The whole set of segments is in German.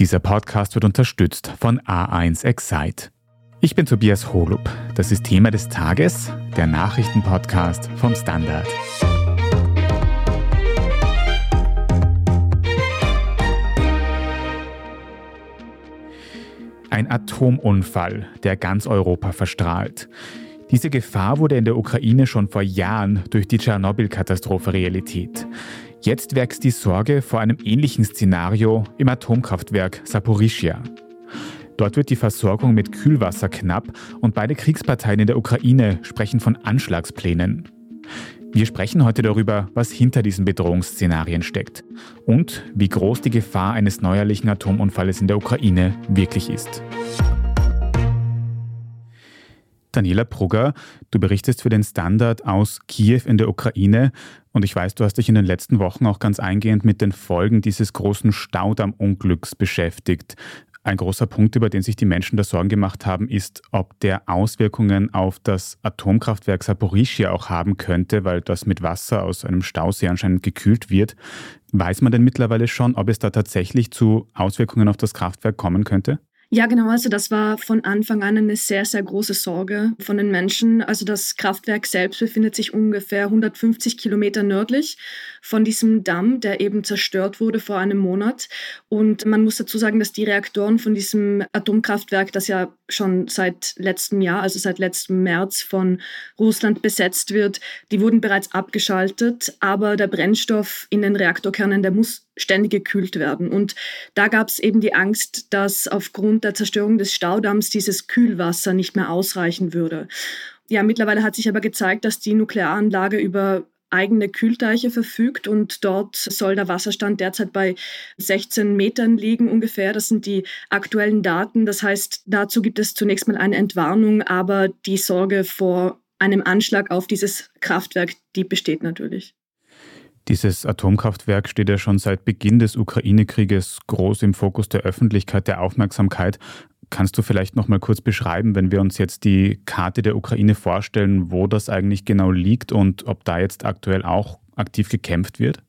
Dieser Podcast wird unterstützt von A1 Excite. Ich bin Tobias Holub. Das ist Thema des Tages, der Nachrichtenpodcast vom Standard. Ein Atomunfall, der ganz Europa verstrahlt. Diese Gefahr wurde in der Ukraine schon vor Jahren durch die Tschernobyl-Katastrophe Realität. Jetzt wächst die Sorge vor einem ähnlichen Szenario im Atomkraftwerk Saporischia. Dort wird die Versorgung mit Kühlwasser knapp und beide Kriegsparteien in der Ukraine sprechen von Anschlagsplänen. Wir sprechen heute darüber, was hinter diesen Bedrohungsszenarien steckt und wie groß die Gefahr eines neuerlichen Atomunfalles in der Ukraine wirklich ist. Daniela Brugger, du berichtest für den Standard aus Kiew in der Ukraine und ich weiß, du hast dich in den letzten Wochen auch ganz eingehend mit den Folgen dieses großen Staudammunglücks beschäftigt. Ein großer Punkt, über den sich die Menschen da Sorgen gemacht haben, ist, ob der Auswirkungen auf das Atomkraftwerk Saporischia auch haben könnte, weil das mit Wasser aus einem Stausee anscheinend gekühlt wird. Weiß man denn mittlerweile schon, ob es da tatsächlich zu Auswirkungen auf das Kraftwerk kommen könnte? Ja, genau. Also das war von Anfang an eine sehr, sehr große Sorge von den Menschen. Also das Kraftwerk selbst befindet sich ungefähr 150 Kilometer nördlich von diesem Damm, der eben zerstört wurde vor einem Monat. Und man muss dazu sagen, dass die Reaktoren von diesem Atomkraftwerk, das ja schon seit letztem Jahr, also seit letztem März von Russland besetzt wird, die wurden bereits abgeschaltet. Aber der Brennstoff in den Reaktorkernen, der muss ständig gekühlt werden. Und da gab es eben die Angst, dass aufgrund der Zerstörung des Staudamms dieses Kühlwasser nicht mehr ausreichen würde. Ja, mittlerweile hat sich aber gezeigt, dass die Nuklearanlage über eigene Kühlteiche verfügt und dort soll der Wasserstand derzeit bei 16 Metern liegen ungefähr. Das sind die aktuellen Daten. Das heißt, dazu gibt es zunächst mal eine Entwarnung, aber die Sorge vor einem Anschlag auf dieses Kraftwerk, die besteht natürlich. Dieses Atomkraftwerk steht ja schon seit Beginn des Ukraine-Krieges groß im Fokus der Öffentlichkeit, der Aufmerksamkeit. Kannst du vielleicht noch mal kurz beschreiben, wenn wir uns jetzt die Karte der Ukraine vorstellen, wo das eigentlich genau liegt und ob da jetzt aktuell auch aktiv gekämpft wird?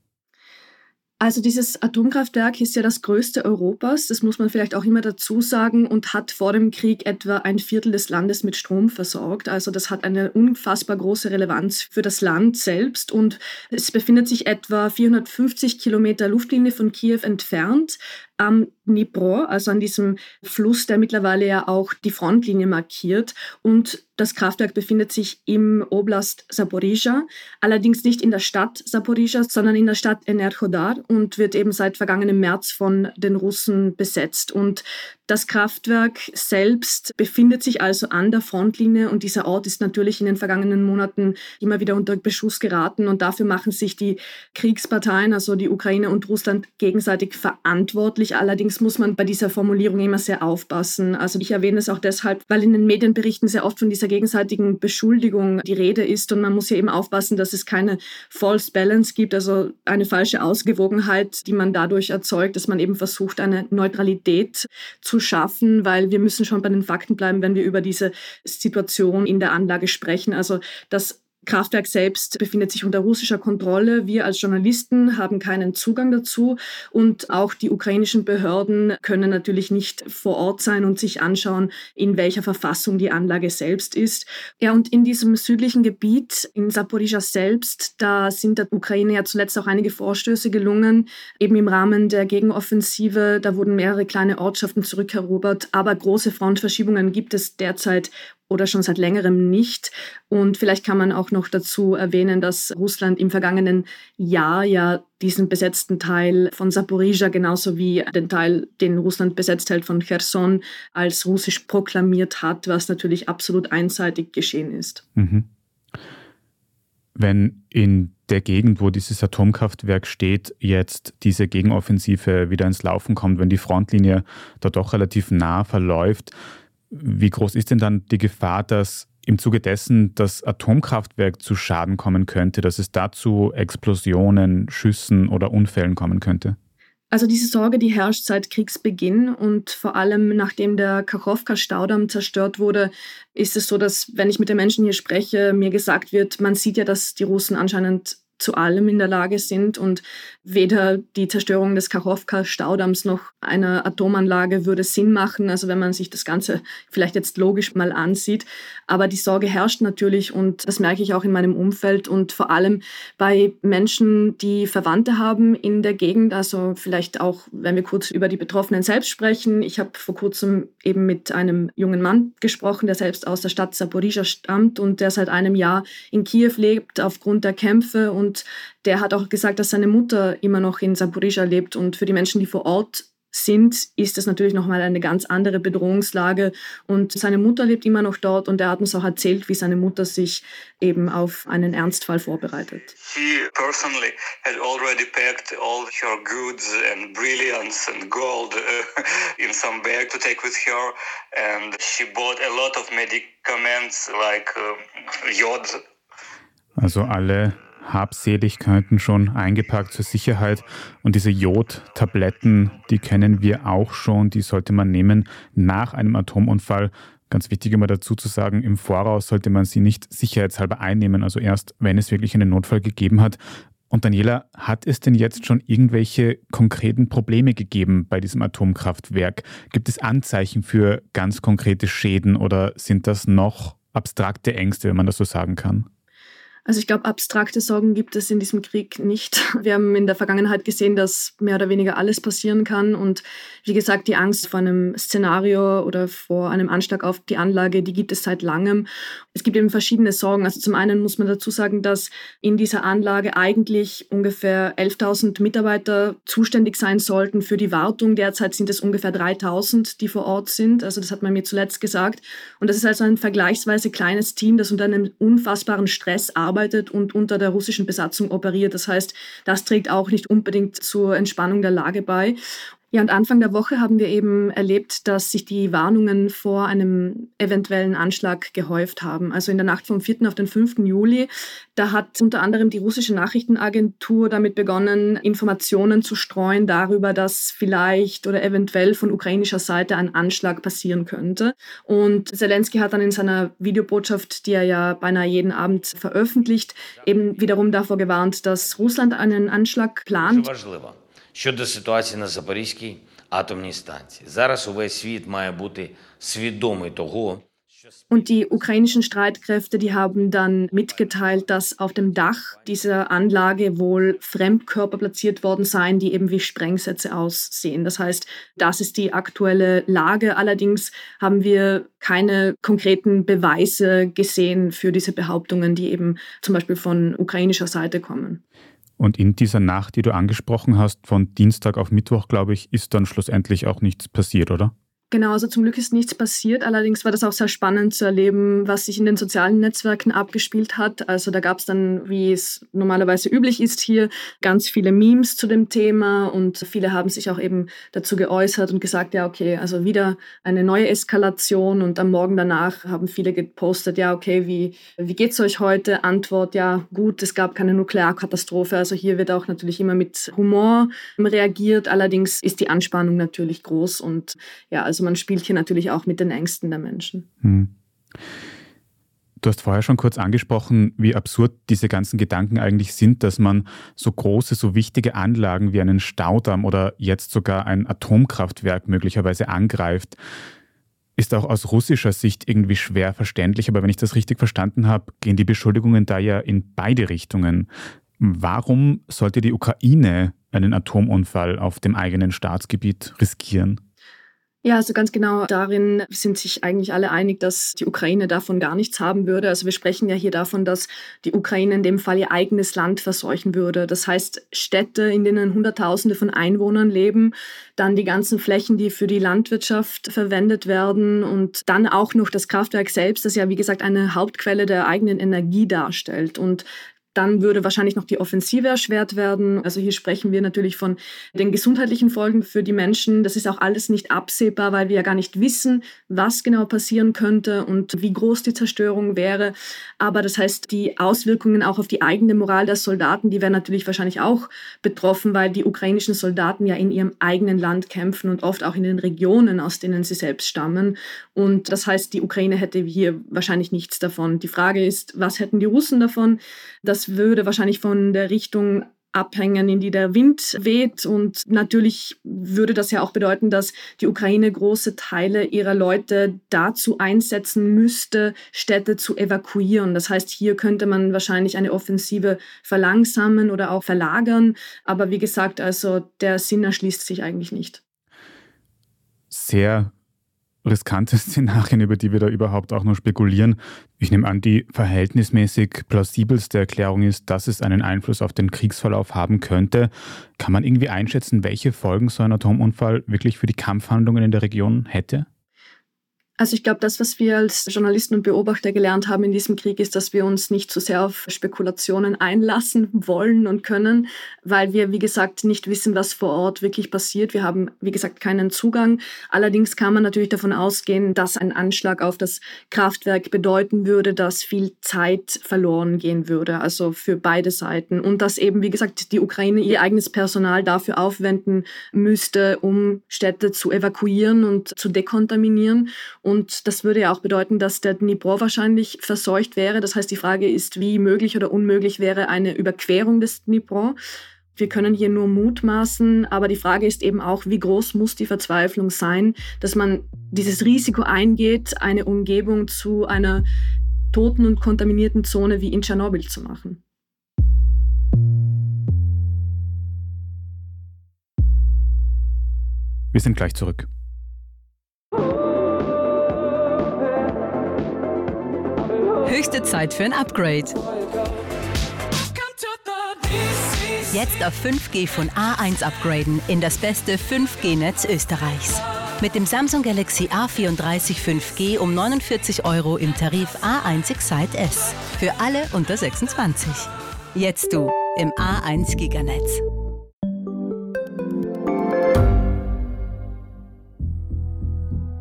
Also dieses Atomkraftwerk ist ja das größte Europas, das muss man vielleicht auch immer dazu sagen, und hat vor dem Krieg etwa ein Viertel des Landes mit Strom versorgt. Also das hat eine unfassbar große Relevanz für das Land selbst und es befindet sich etwa 450 Kilometer Luftlinie von Kiew entfernt am Dnipro, also an diesem Fluss, der mittlerweile ja auch die Frontlinie markiert. Und das Kraftwerk befindet sich im Oblast Saporizhia, allerdings nicht in der Stadt Saporizhia, sondern in der Stadt Enerhodar und wird eben seit vergangenem März von den Russen besetzt. Und das Kraftwerk selbst befindet sich also an der Frontlinie und dieser Ort ist natürlich in den vergangenen Monaten immer wieder unter Beschuss geraten und dafür machen sich die Kriegsparteien, also die Ukraine und Russland, gegenseitig verantwortlich. Allerdings muss man bei dieser Formulierung immer sehr aufpassen. Also ich erwähne es auch deshalb, weil in den Medienberichten sehr oft von dieser gegenseitigen Beschuldigung die Rede ist und man muss hier eben aufpassen, dass es keine False Balance gibt, also eine falsche Ausgewogenheit, die man dadurch erzeugt, dass man eben versucht, eine Neutralität zu zu schaffen, weil wir müssen schon bei den Fakten bleiben, wenn wir über diese Situation in der Anlage sprechen. Also das Kraftwerk selbst befindet sich unter russischer Kontrolle. Wir als Journalisten haben keinen Zugang dazu und auch die ukrainischen Behörden können natürlich nicht vor Ort sein und sich anschauen, in welcher Verfassung die Anlage selbst ist. Ja, und in diesem südlichen Gebiet, in Saporizhia selbst, da sind der Ukraine ja zuletzt auch einige Vorstöße gelungen, eben im Rahmen der Gegenoffensive. Da wurden mehrere kleine Ortschaften zurückerobert, aber große Frontverschiebungen gibt es derzeit oder schon seit längerem nicht. Und vielleicht kann man auch noch dazu erwähnen, dass Russland im vergangenen Jahr ja diesen besetzten Teil von Saporizhia genauso wie den Teil, den Russland besetzt hält von Cherson, als russisch proklamiert hat, was natürlich absolut einseitig geschehen ist. Mhm. Wenn in der Gegend, wo dieses Atomkraftwerk steht, jetzt diese Gegenoffensive wieder ins Laufen kommt, wenn die Frontlinie da doch relativ nah verläuft, wie groß ist denn dann die Gefahr, dass im Zuge dessen das Atomkraftwerk zu Schaden kommen könnte, dass es dazu Explosionen, Schüssen oder Unfällen kommen könnte? Also diese Sorge, die herrscht seit Kriegsbeginn und vor allem nachdem der Kachowka-Staudamm zerstört wurde, ist es so, dass wenn ich mit den Menschen hier spreche, mir gesagt wird, man sieht ja, dass die Russen anscheinend zu allem in der Lage sind und weder die Zerstörung des Kachowka-Staudamms noch einer Atomanlage würde Sinn machen, also wenn man sich das Ganze vielleicht jetzt logisch mal ansieht. Aber die Sorge herrscht natürlich und das merke ich auch in meinem Umfeld und vor allem bei Menschen, die Verwandte haben in der Gegend, also vielleicht auch, wenn wir kurz über die Betroffenen selbst sprechen. Ich habe vor kurzem eben mit einem jungen Mann gesprochen, der selbst aus der Stadt Saporizhia stammt und der seit einem Jahr in Kiew lebt aufgrund der Kämpfe und und der hat auch gesagt, dass seine Mutter immer noch in Saporizhia lebt. Und für die Menschen, die vor Ort sind, ist das natürlich nochmal eine ganz andere Bedrohungslage. Und seine Mutter lebt immer noch dort und er hat uns auch erzählt, wie seine Mutter sich eben auf einen Ernstfall vorbereitet. She personally had already packed all her goods and brilliance and gold uh, in some bag to take with her and she bought a lot of medicaments like uh, Jod. Also alle Habseligkeiten schon eingepackt zur Sicherheit. Und diese Jodtabletten, die kennen wir auch schon, die sollte man nehmen nach einem Atomunfall. Ganz wichtig immer dazu zu sagen, im Voraus sollte man sie nicht sicherheitshalber einnehmen, also erst, wenn es wirklich einen Notfall gegeben hat. Und Daniela, hat es denn jetzt schon irgendwelche konkreten Probleme gegeben bei diesem Atomkraftwerk? Gibt es Anzeichen für ganz konkrete Schäden oder sind das noch abstrakte Ängste, wenn man das so sagen kann? Also ich glaube, abstrakte Sorgen gibt es in diesem Krieg nicht. Wir haben in der Vergangenheit gesehen, dass mehr oder weniger alles passieren kann. Und wie gesagt, die Angst vor einem Szenario oder vor einem Anschlag auf die Anlage, die gibt es seit langem. Es gibt eben verschiedene Sorgen. Also zum einen muss man dazu sagen, dass in dieser Anlage eigentlich ungefähr 11.000 Mitarbeiter zuständig sein sollten für die Wartung. Derzeit sind es ungefähr 3.000, die vor Ort sind. Also das hat man mir zuletzt gesagt. Und das ist also ein vergleichsweise kleines Team, das unter einem unfassbaren Stress arbeitet arbeitet und unter der russischen Besatzung operiert. Das heißt, das trägt auch nicht unbedingt zur Entspannung der Lage bei. Ja, und Anfang der Woche haben wir eben erlebt, dass sich die Warnungen vor einem eventuellen Anschlag gehäuft haben. Also in der Nacht vom 4. auf den 5. Juli, da hat unter anderem die russische Nachrichtenagentur damit begonnen, Informationen zu streuen darüber, dass vielleicht oder eventuell von ukrainischer Seite ein Anschlag passieren könnte. Und Zelensky hat dann in seiner Videobotschaft, die er ja beinahe jeden Abend veröffentlicht, eben wiederum davor gewarnt, dass Russland einen Anschlag plant щодо ситуації на Запорізькій атомній станції. Зараз увесь світ має бути свідомий того. Und die ukrainischen Streitkräfte, die haben dann mitgeteilt, dass auf dem Dach dieser Anlage wohl Fremdkörper platziert worden seien, die eben wie Sprengsätze aussehen. Das heißt, das ist die aktuelle Lage. Allerdings haben wir keine konkreten Beweise gesehen für diese Behauptungen, die eben zum Beispiel von ukrainischer Seite kommen. Und in dieser Nacht, die du angesprochen hast, von Dienstag auf Mittwoch, glaube ich, ist dann schlussendlich auch nichts passiert, oder? Genau, also zum Glück ist nichts passiert. Allerdings war das auch sehr spannend zu erleben, was sich in den sozialen Netzwerken abgespielt hat. Also da gab es dann, wie es normalerweise üblich ist hier, ganz viele Memes zu dem Thema und viele haben sich auch eben dazu geäußert und gesagt, ja, okay, also wieder eine neue Eskalation und am Morgen danach haben viele gepostet, ja, okay, wie, wie geht's euch heute? Antwort, ja, gut, es gab keine Nuklearkatastrophe. Also hier wird auch natürlich immer mit Humor reagiert. Allerdings ist die Anspannung natürlich groß und ja, also man spielt hier natürlich auch mit den Ängsten der Menschen. Hm. Du hast vorher schon kurz angesprochen, wie absurd diese ganzen Gedanken eigentlich sind, dass man so große, so wichtige Anlagen wie einen Staudamm oder jetzt sogar ein Atomkraftwerk möglicherweise angreift. Ist auch aus russischer Sicht irgendwie schwer verständlich, aber wenn ich das richtig verstanden habe, gehen die Beschuldigungen da ja in beide Richtungen. Warum sollte die Ukraine einen Atomunfall auf dem eigenen Staatsgebiet riskieren? Ja, also ganz genau darin sind sich eigentlich alle einig, dass die Ukraine davon gar nichts haben würde. Also wir sprechen ja hier davon, dass die Ukraine in dem Fall ihr eigenes Land verseuchen würde. Das heißt Städte, in denen Hunderttausende von Einwohnern leben, dann die ganzen Flächen, die für die Landwirtschaft verwendet werden und dann auch noch das Kraftwerk selbst, das ja wie gesagt eine Hauptquelle der eigenen Energie darstellt. Und dann würde wahrscheinlich noch die Offensive erschwert werden. Also hier sprechen wir natürlich von den gesundheitlichen Folgen für die Menschen. Das ist auch alles nicht absehbar, weil wir ja gar nicht wissen, was genau passieren könnte und wie groß die Zerstörung wäre. Aber das heißt, die Auswirkungen auch auf die eigene Moral der Soldaten, die wären natürlich wahrscheinlich auch betroffen, weil die ukrainischen Soldaten ja in ihrem eigenen Land kämpfen und oft auch in den Regionen, aus denen sie selbst stammen. Und das heißt, die Ukraine hätte hier wahrscheinlich nichts davon. Die Frage ist, was hätten die Russen davon? Das würde wahrscheinlich von der Richtung abhängen, in die der Wind weht. Und natürlich würde das ja auch bedeuten, dass die Ukraine große Teile ihrer Leute dazu einsetzen müsste, Städte zu evakuieren. Das heißt, hier könnte man wahrscheinlich eine Offensive verlangsamen oder auch verlagern. Aber wie gesagt, also der Sinn erschließt sich eigentlich nicht. Sehr riskante Szenarien, über die wir da überhaupt auch nur spekulieren. Ich nehme an, die verhältnismäßig plausibelste Erklärung ist, dass es einen Einfluss auf den Kriegsverlauf haben könnte. Kann man irgendwie einschätzen, welche Folgen so ein Atomunfall wirklich für die Kampfhandlungen in der Region hätte? Also ich glaube, das, was wir als Journalisten und Beobachter gelernt haben in diesem Krieg, ist, dass wir uns nicht zu sehr auf Spekulationen einlassen wollen und können, weil wir, wie gesagt, nicht wissen, was vor Ort wirklich passiert. Wir haben, wie gesagt, keinen Zugang. Allerdings kann man natürlich davon ausgehen, dass ein Anschlag auf das Kraftwerk bedeuten würde, dass viel Zeit verloren gehen würde, also für beide Seiten. Und dass eben, wie gesagt, die Ukraine ihr eigenes Personal dafür aufwenden müsste, um Städte zu evakuieren und zu dekontaminieren. Und das würde ja auch bedeuten, dass der Dnipro wahrscheinlich verseucht wäre. Das heißt, die Frage ist, wie möglich oder unmöglich wäre eine Überquerung des Dnipro. Wir können hier nur mutmaßen, aber die Frage ist eben auch, wie groß muss die Verzweiflung sein, dass man dieses Risiko eingeht, eine Umgebung zu einer toten und kontaminierten Zone wie in Tschernobyl zu machen. Wir sind gleich zurück. Höchste Zeit für ein Upgrade. Jetzt auf 5G von A1 upgraden in das beste 5G-Netz Österreichs. Mit dem Samsung Galaxy A34 5G um 49 Euro im Tarif A1 Excite S. Für alle unter 26. Jetzt du im A1 Giganetz.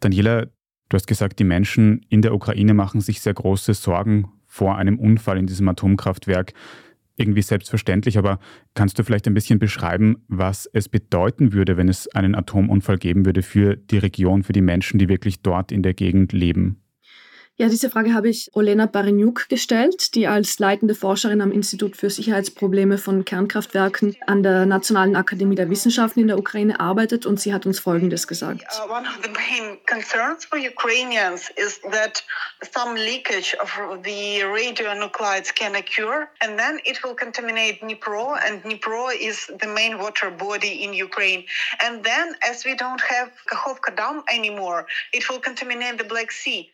Daniela, du hast gesagt, die Menschen in der Ukraine machen sich sehr große Sorgen vor einem Unfall in diesem Atomkraftwerk. Irgendwie selbstverständlich, aber kannst du vielleicht ein bisschen beschreiben, was es bedeuten würde, wenn es einen Atomunfall geben würde für die Region, für die Menschen, die wirklich dort in der Gegend leben? Ja, diese Frage habe ich Olena Bareniuk gestellt, die als leitende Forscherin am Institut für Sicherheitsprobleme von Kernkraftwerken an der Nationalen Akademie der Wissenschaften in der Ukraine arbeitet und sie hat uns Folgendes gesagt. Uh, one of the main concerns for Ukrainians is that some leakage of the radionuclides can occur and then it will contaminate Dnipro and Dnipro is the main water body in Ukraine. And then as we don't have Kakhovka Dam anymore, it will contaminate the Black Sea.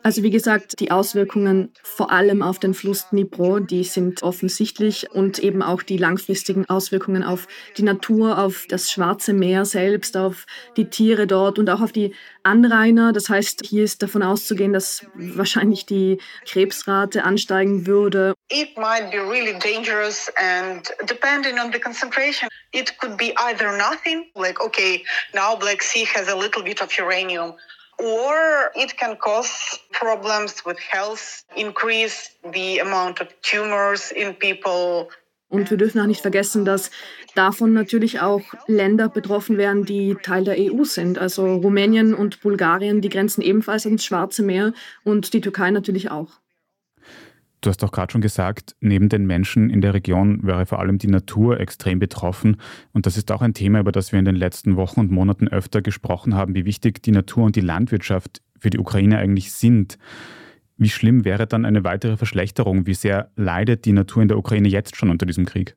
Also wie gesagt, die Auswirkungen vor allem auf den Fluss Dnipro, die sind offensichtlich und eben auch die langfristigen Auswirkungen auf die Natur, auf das Schwarze Meer selbst, auf die Tiere dort und auch auf die Anrainer. Das heißt, hier ist davon auszugehen, dass wahrscheinlich die Krebsrate ansteigen würde. It might be really dangerous and depending on the concentration, it could be either nothing, like okay, now Black Sea has a little bit of uranium or it can cause problems with health, increase the amount of tumors in people. Und wir dürfen auch nicht vergessen, dass davon natürlich auch Länder betroffen wären, die Teil der EU sind. Also Rumänien und Bulgarien, die grenzen ebenfalls ans Schwarze Meer und die Türkei natürlich auch. Du hast auch gerade schon gesagt, neben den Menschen in der Region wäre vor allem die Natur extrem betroffen. Und das ist auch ein Thema, über das wir in den letzten Wochen und Monaten öfter gesprochen haben, wie wichtig die Natur und die Landwirtschaft für die Ukraine eigentlich sind. Wie schlimm wäre dann eine weitere Verschlechterung? Wie sehr leidet die Natur in der Ukraine jetzt schon unter diesem Krieg?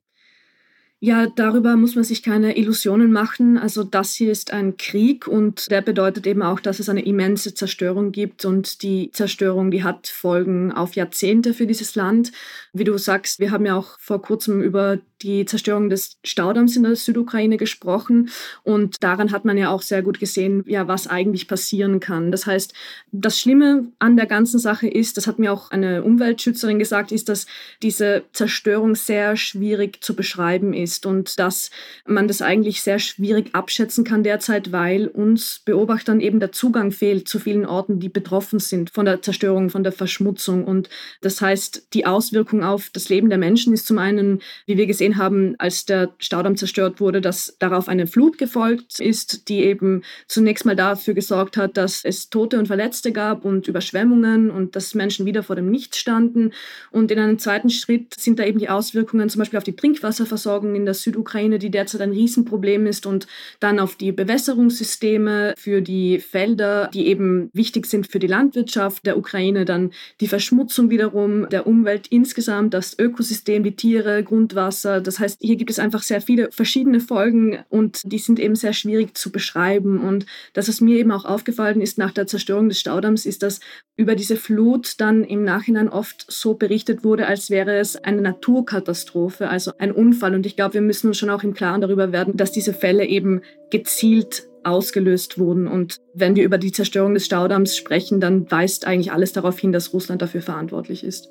Ja, darüber muss man sich keine Illusionen machen. Also das hier ist ein Krieg und der bedeutet eben auch, dass es eine immense Zerstörung gibt und die Zerstörung, die hat Folgen auf Jahrzehnte für dieses Land. Wie du sagst, wir haben ja auch vor kurzem über die Zerstörung des Staudamms in der Südukraine gesprochen und daran hat man ja auch sehr gut gesehen, ja, was eigentlich passieren kann. Das heißt, das Schlimme an der ganzen Sache ist, das hat mir auch eine Umweltschützerin gesagt, ist, dass diese Zerstörung sehr schwierig zu beschreiben ist ist und dass man das eigentlich sehr schwierig abschätzen kann derzeit, weil uns Beobachtern eben der Zugang fehlt zu vielen Orten, die betroffen sind von der Zerstörung, von der Verschmutzung. Und das heißt, die Auswirkung auf das Leben der Menschen ist zum einen, wie wir gesehen haben, als der Staudamm zerstört wurde, dass darauf eine Flut gefolgt ist, die eben zunächst mal dafür gesorgt hat, dass es Tote und Verletzte gab und Überschwemmungen und dass Menschen wieder vor dem Nichts standen. Und in einem zweiten Schritt sind da eben die Auswirkungen zum Beispiel auf die Trinkwasserversorgung in der Südukraine, die derzeit ein Riesenproblem ist, und dann auf die Bewässerungssysteme für die Felder, die eben wichtig sind für die Landwirtschaft der Ukraine, dann die Verschmutzung wiederum der Umwelt insgesamt, das Ökosystem, die Tiere, Grundwasser. Das heißt, hier gibt es einfach sehr viele verschiedene Folgen und die sind eben sehr schwierig zu beschreiben. Und das, was mir eben auch aufgefallen ist nach der Zerstörung des Staudamms, ist, dass über diese Flut dann im Nachhinein oft so berichtet wurde, als wäre es eine Naturkatastrophe, also ein Unfall. Und ich glaube, wir müssen uns schon auch im Klaren darüber werden, dass diese Fälle eben gezielt ausgelöst wurden. Und wenn wir über die Zerstörung des Staudamms sprechen, dann weist eigentlich alles darauf hin, dass Russland dafür verantwortlich ist.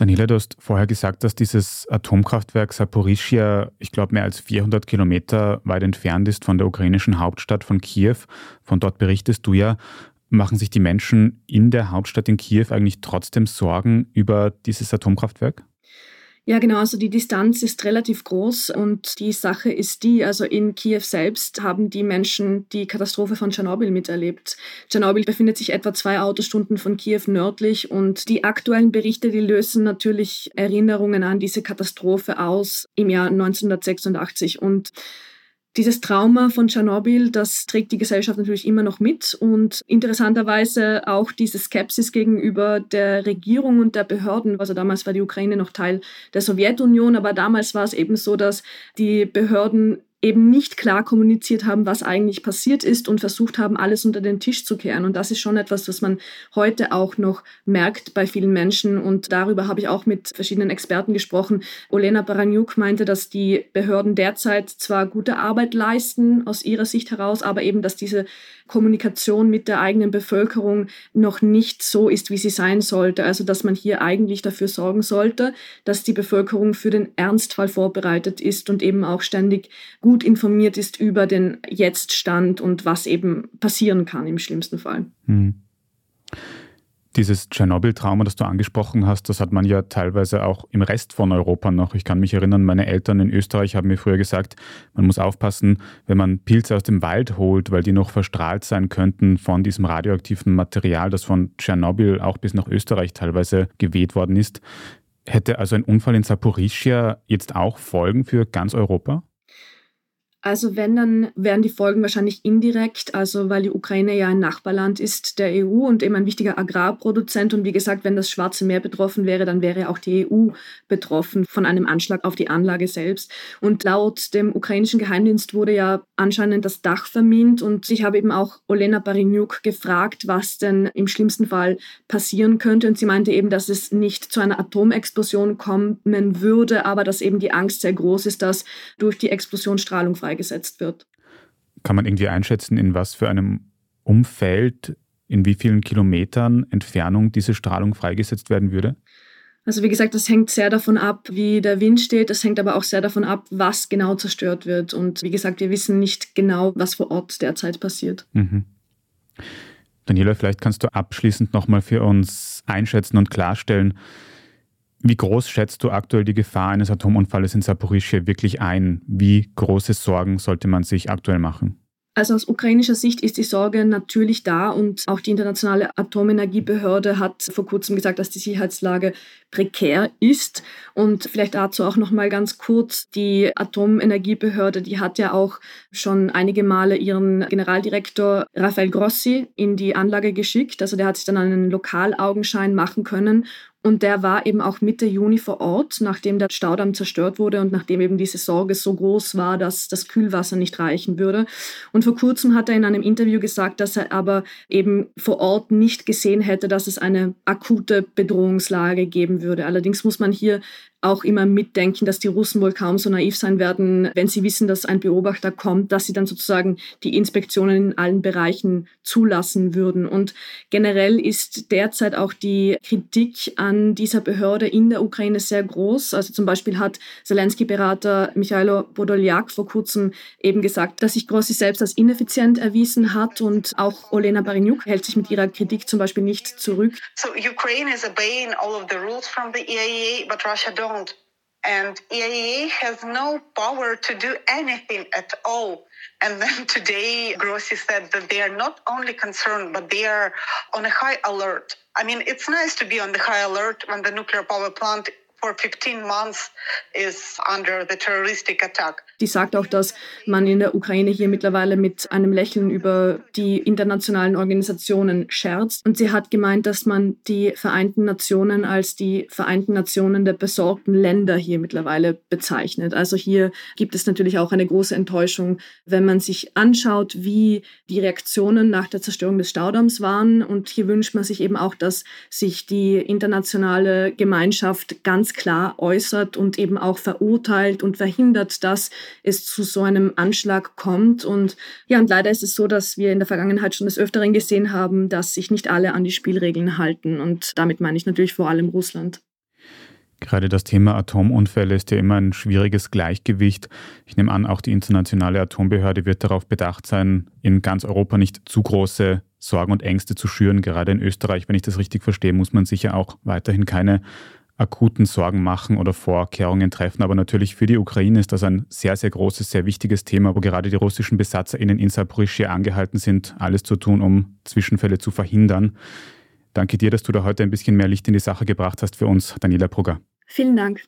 Daniela, du hast vorher gesagt, dass dieses Atomkraftwerk Saporischia, ich glaube, mehr als 400 Kilometer weit entfernt ist von der ukrainischen Hauptstadt von Kiew. Von dort berichtest du ja. Machen sich die Menschen in der Hauptstadt in Kiew eigentlich trotzdem Sorgen über dieses Atomkraftwerk? Ja, genau. Also die Distanz ist relativ groß und die Sache ist die, also in Kiew selbst haben die Menschen die Katastrophe von Tschernobyl miterlebt. Tschernobyl befindet sich etwa zwei Autostunden von Kiew nördlich und die aktuellen Berichte, die lösen natürlich Erinnerungen an diese Katastrophe aus im Jahr 1986 und dieses Trauma von Tschernobyl, das trägt die Gesellschaft natürlich immer noch mit und interessanterweise auch diese Skepsis gegenüber der Regierung und der Behörden. Also damals war die Ukraine noch Teil der Sowjetunion, aber damals war es eben so, dass die Behörden eben nicht klar kommuniziert haben, was eigentlich passiert ist und versucht haben, alles unter den Tisch zu kehren. Und das ist schon etwas, was man heute auch noch merkt bei vielen Menschen. Und darüber habe ich auch mit verschiedenen Experten gesprochen. Olena Baranyuk meinte, dass die Behörden derzeit zwar gute Arbeit leisten aus ihrer Sicht heraus, aber eben, dass diese Kommunikation mit der eigenen Bevölkerung noch nicht so ist, wie sie sein sollte. Also dass man hier eigentlich dafür sorgen sollte, dass die Bevölkerung für den Ernstfall vorbereitet ist und eben auch ständig gut informiert ist über den Jetztstand und was eben passieren kann im schlimmsten Fall. Hm. Dieses Tschernobyl-Trauma, das du angesprochen hast, das hat man ja teilweise auch im Rest von Europa noch. Ich kann mich erinnern, meine Eltern in Österreich haben mir früher gesagt, man muss aufpassen, wenn man Pilze aus dem Wald holt, weil die noch verstrahlt sein könnten von diesem radioaktiven Material, das von Tschernobyl auch bis nach Österreich teilweise geweht worden ist. Hätte also ein Unfall in Saporischia jetzt auch Folgen für ganz Europa? Also wenn, dann wären die Folgen wahrscheinlich indirekt, also weil die Ukraine ja ein Nachbarland ist der EU und eben ein wichtiger Agrarproduzent. Und wie gesagt, wenn das Schwarze Meer betroffen wäre, dann wäre auch die EU betroffen von einem Anschlag auf die Anlage selbst. Und laut dem ukrainischen Geheimdienst wurde ja anscheinend das Dach vermint. Und ich habe eben auch Olena Barinyuk gefragt, was denn im schlimmsten Fall passieren könnte. Und sie meinte eben, dass es nicht zu einer Atomexplosion kommen würde, aber dass eben die Angst sehr groß ist, dass durch die Explosion Strahlung frei freigesetzt wird. Kann man irgendwie einschätzen, in was für einem Umfeld, in wie vielen Kilometern Entfernung diese Strahlung freigesetzt werden würde? Also wie gesagt, das hängt sehr davon ab, wie der Wind steht. Das hängt aber auch sehr davon ab, was genau zerstört wird. Und wie gesagt, wir wissen nicht genau, was vor Ort derzeit passiert. Mhm. Daniela, vielleicht kannst du abschließend nochmal für uns einschätzen und klarstellen, wie groß schätzt du aktuell die Gefahr eines Atomunfalles in Saporischia wirklich ein? Wie große Sorgen sollte man sich aktuell machen? Also aus ukrainischer Sicht ist die Sorge natürlich da und auch die internationale Atomenergiebehörde hat vor kurzem gesagt, dass die Sicherheitslage prekär ist. Und vielleicht dazu auch noch mal ganz kurz: Die Atomenergiebehörde, die hat ja auch schon einige Male ihren Generaldirektor Rafael Grossi in die Anlage geschickt. Also der hat sich dann einen Lokalaugenschein machen können und der war eben auch Mitte Juni vor Ort, nachdem der Staudamm zerstört wurde und nachdem eben diese Sorge so groß war, dass das Kühlwasser nicht reichen würde. Und vor kurzem hat er in einem Interview gesagt, dass er aber eben vor Ort nicht gesehen hätte, dass es eine akute Bedrohungslage geben würde. Allerdings muss man hier auch immer mitdenken, dass die Russen wohl kaum so naiv sein werden, wenn sie wissen, dass ein Beobachter kommt, dass sie dann sozusagen die Inspektionen in allen Bereichen zulassen würden. Und generell ist derzeit auch die Kritik an dieser Behörde in der Ukraine sehr groß. Also zum Beispiel hat Zelensky-Berater Michailo Podoljak vor kurzem eben gesagt, dass sich Grossi selbst als ineffizient erwiesen hat und auch Olena Bariniuk hält sich mit ihrer Kritik zum Beispiel nicht zurück. So Ukraine is obeying all of the rules from the EIA, but Russia don't And EIA has no power to do anything at all. And then today, Grossi said that they are not only concerned, but they are on a high alert. I mean, it's nice to be on the high alert when the nuclear power plant for 15 months is under the terroristic attack. Die sagt auch, dass man in der Ukraine hier mittlerweile mit einem Lächeln über die internationalen Organisationen scherzt. Und sie hat gemeint, dass man die Vereinten Nationen als die Vereinten Nationen der besorgten Länder hier mittlerweile bezeichnet. Also hier gibt es natürlich auch eine große Enttäuschung, wenn man sich anschaut, wie die Reaktionen nach der Zerstörung des Staudamms waren. Und hier wünscht man sich eben auch, dass sich die internationale Gemeinschaft ganz klar äußert und eben auch verurteilt und verhindert, dass es zu so einem Anschlag kommt. Und ja, und leider ist es so, dass wir in der Vergangenheit schon des Öfteren gesehen haben, dass sich nicht alle an die Spielregeln halten. Und damit meine ich natürlich vor allem Russland. Gerade das Thema Atomunfälle ist ja immer ein schwieriges Gleichgewicht. Ich nehme an, auch die internationale Atombehörde wird darauf bedacht sein, in ganz Europa nicht zu große Sorgen und Ängste zu schüren. Gerade in Österreich, wenn ich das richtig verstehe, muss man sicher auch weiterhin keine akuten Sorgen machen oder Vorkehrungen treffen. Aber natürlich für die Ukraine ist das ein sehr, sehr großes, sehr wichtiges Thema, wo gerade die russischen BesatzerInnen in Saporischia angehalten sind, alles zu tun, um Zwischenfälle zu verhindern. Danke dir, dass du da heute ein bisschen mehr Licht in die Sache gebracht hast für uns, Daniela Brugger. Vielen Dank.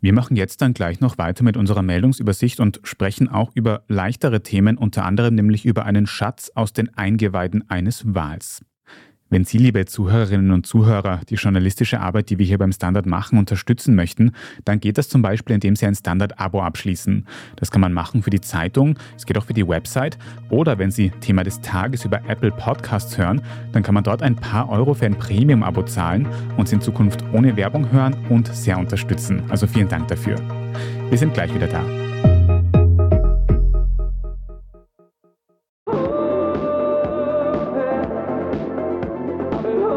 Wir machen jetzt dann gleich noch weiter mit unserer Meldungsübersicht und sprechen auch über leichtere Themen, unter anderem nämlich über einen Schatz aus den Eingeweiden eines Wals. Wenn Sie, liebe Zuhörerinnen und Zuhörer, die journalistische Arbeit, die wir hier beim Standard machen, unterstützen möchten, dann geht das zum Beispiel, indem Sie ein Standard-Abo abschließen. Das kann man machen für die Zeitung, es geht auch für die Website oder wenn Sie Thema des Tages über Apple Podcasts hören, dann kann man dort ein paar Euro für ein Premium-Abo zahlen und Sie in Zukunft ohne Werbung hören und sehr unterstützen. Also vielen Dank dafür. Wir sind gleich wieder da.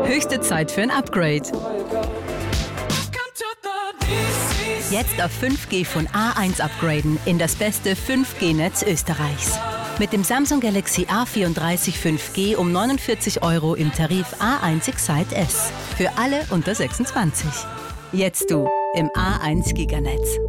Höchste Zeit für ein Upgrade. Jetzt auf 5G von A1 upgraden in das beste 5G-Netz Österreichs. Mit dem Samsung Galaxy A34 5G um 49 Euro im Tarif A1 Excite S. Für alle unter 26. Jetzt du im A1 Giganetz.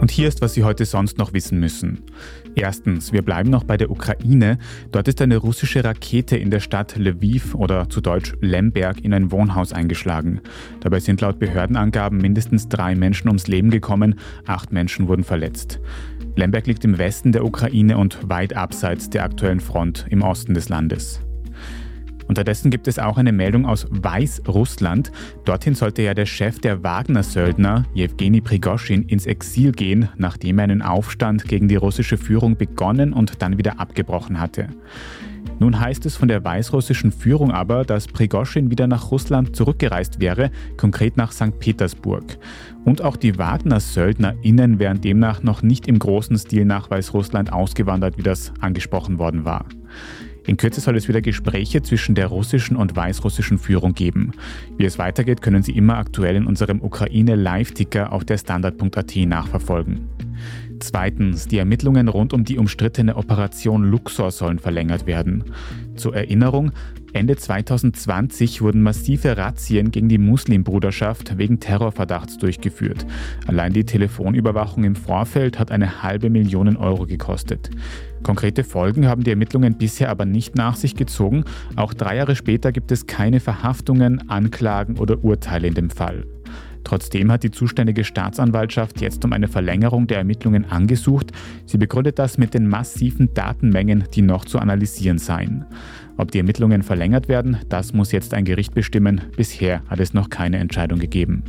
Und hier ist, was Sie heute sonst noch wissen müssen. Erstens, wir bleiben noch bei der Ukraine. Dort ist eine russische Rakete in der Stadt Lviv oder zu Deutsch Lemberg in ein Wohnhaus eingeschlagen. Dabei sind laut Behördenangaben mindestens drei Menschen ums Leben gekommen, acht Menschen wurden verletzt. Lemberg liegt im Westen der Ukraine und weit abseits der aktuellen Front im Osten des Landes. Unterdessen gibt es auch eine Meldung aus Weißrussland. Dorthin sollte ja der Chef der Wagner-Söldner, Jewgeni Prigoschin, ins Exil gehen, nachdem er einen Aufstand gegen die russische Führung begonnen und dann wieder abgebrochen hatte. Nun heißt es von der weißrussischen Führung aber, dass Prigoschin wieder nach Russland zurückgereist wäre, konkret nach St. Petersburg. Und auch die Wagner-SöldnerInnen wären demnach noch nicht im großen Stil nach Weißrussland ausgewandert, wie das angesprochen worden war. In Kürze soll es wieder Gespräche zwischen der russischen und weißrussischen Führung geben. Wie es weitergeht, können Sie immer aktuell in unserem Ukraine-Live-Ticker auf der Standard.at nachverfolgen. Zweitens, die Ermittlungen rund um die umstrittene Operation Luxor sollen verlängert werden. Zur Erinnerung, Ende 2020 wurden massive Razzien gegen die Muslimbruderschaft wegen Terrorverdachts durchgeführt. Allein die Telefonüberwachung im Vorfeld hat eine halbe Million Euro gekostet. Konkrete Folgen haben die Ermittlungen bisher aber nicht nach sich gezogen. Auch drei Jahre später gibt es keine Verhaftungen, Anklagen oder Urteile in dem Fall. Trotzdem hat die zuständige Staatsanwaltschaft jetzt um eine Verlängerung der Ermittlungen angesucht. Sie begründet das mit den massiven Datenmengen, die noch zu analysieren seien. Ob die Ermittlungen verlängert werden, das muss jetzt ein Gericht bestimmen. Bisher hat es noch keine Entscheidung gegeben.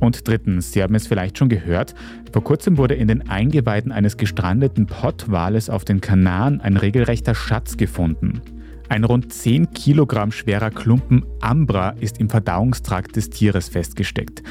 Und drittens, Sie haben es vielleicht schon gehört, vor kurzem wurde in den Eingeweiden eines gestrandeten Pottwales auf den Kanaren ein regelrechter Schatz gefunden. Ein rund 10 Kilogramm schwerer Klumpen Ambra ist im Verdauungstrakt des Tieres festgesteckt.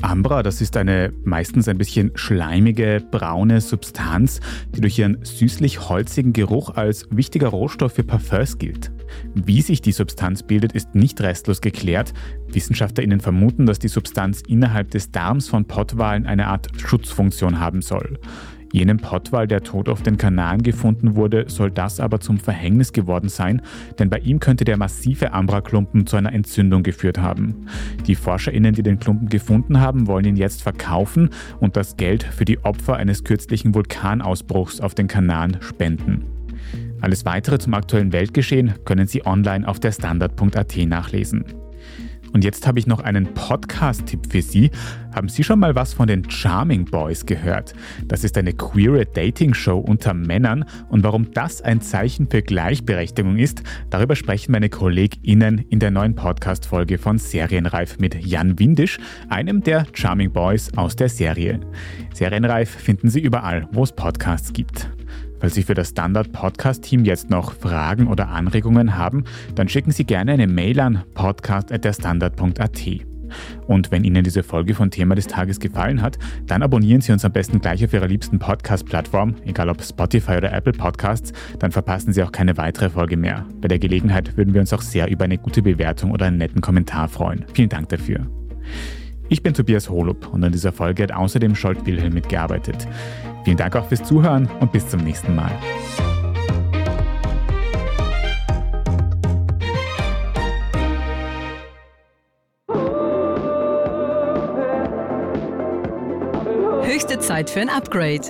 Ambra, das ist eine meistens ein bisschen schleimige, braune Substanz, die durch ihren süßlich-holzigen Geruch als wichtiger Rohstoff für Parfums gilt. Wie sich die Substanz bildet, ist nicht restlos geklärt. WissenschaftlerInnen vermuten, dass die Substanz innerhalb des Darms von Pottwalen eine Art Schutzfunktion haben soll. Jenem Pottwal, der tot auf den Kanaren gefunden wurde, soll das aber zum Verhängnis geworden sein, denn bei ihm könnte der massive Ambra-Klumpen zu einer Entzündung geführt haben. Die ForscherInnen, die den Klumpen gefunden haben, wollen ihn jetzt verkaufen und das Geld für die Opfer eines kürzlichen Vulkanausbruchs auf den Kanaren spenden. Alles weitere zum aktuellen Weltgeschehen können Sie online auf der Standard.at nachlesen. Und jetzt habe ich noch einen Podcast-Tipp für Sie. Haben Sie schon mal was von den Charming Boys gehört? Das ist eine queere Dating-Show unter Männern und warum das ein Zeichen für Gleichberechtigung ist, darüber sprechen meine KollegInnen in der neuen Podcast-Folge von Serienreif mit Jan Windisch, einem der Charming Boys aus der Serie. Serienreif finden Sie überall, wo es Podcasts gibt. Falls Sie für das Standard-Podcast-Team jetzt noch Fragen oder Anregungen haben, dann schicken Sie gerne eine Mail an podcast.derstandard.at. Und wenn Ihnen diese Folge von Thema des Tages gefallen hat, dann abonnieren Sie uns am besten gleich auf Ihrer liebsten Podcast-Plattform, egal ob Spotify oder Apple Podcasts, dann verpassen Sie auch keine weitere Folge mehr. Bei der Gelegenheit würden wir uns auch sehr über eine gute Bewertung oder einen netten Kommentar freuen. Vielen Dank dafür. Ich bin Tobias Holub und an dieser Folge hat außerdem Scholt Wilhelm mitgearbeitet. Vielen Dank auch fürs Zuhören und bis zum nächsten Mal. Höchste Zeit für ein Upgrade.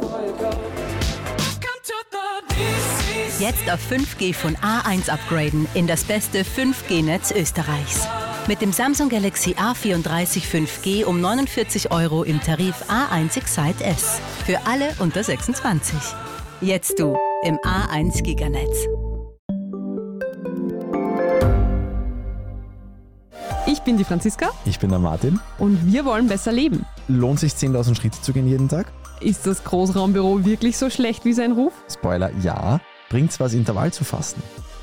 Jetzt auf 5G von A1 upgraden in das beste 5G-Netz Österreichs. Mit dem Samsung Galaxy A34 5G um 49 Euro im Tarif A1 Excite S. Für alle unter 26. Jetzt du im A1 Giganetz. Ich bin die Franziska Ich bin der Martin. und wir wollen besser leben. Lohnt sich 10.000 Schritte zu gehen jeden Tag? Ist das Großraumbüro wirklich so schlecht wie sein Ruf? Spoiler, ja. Bringt's was, Intervall zu fassen?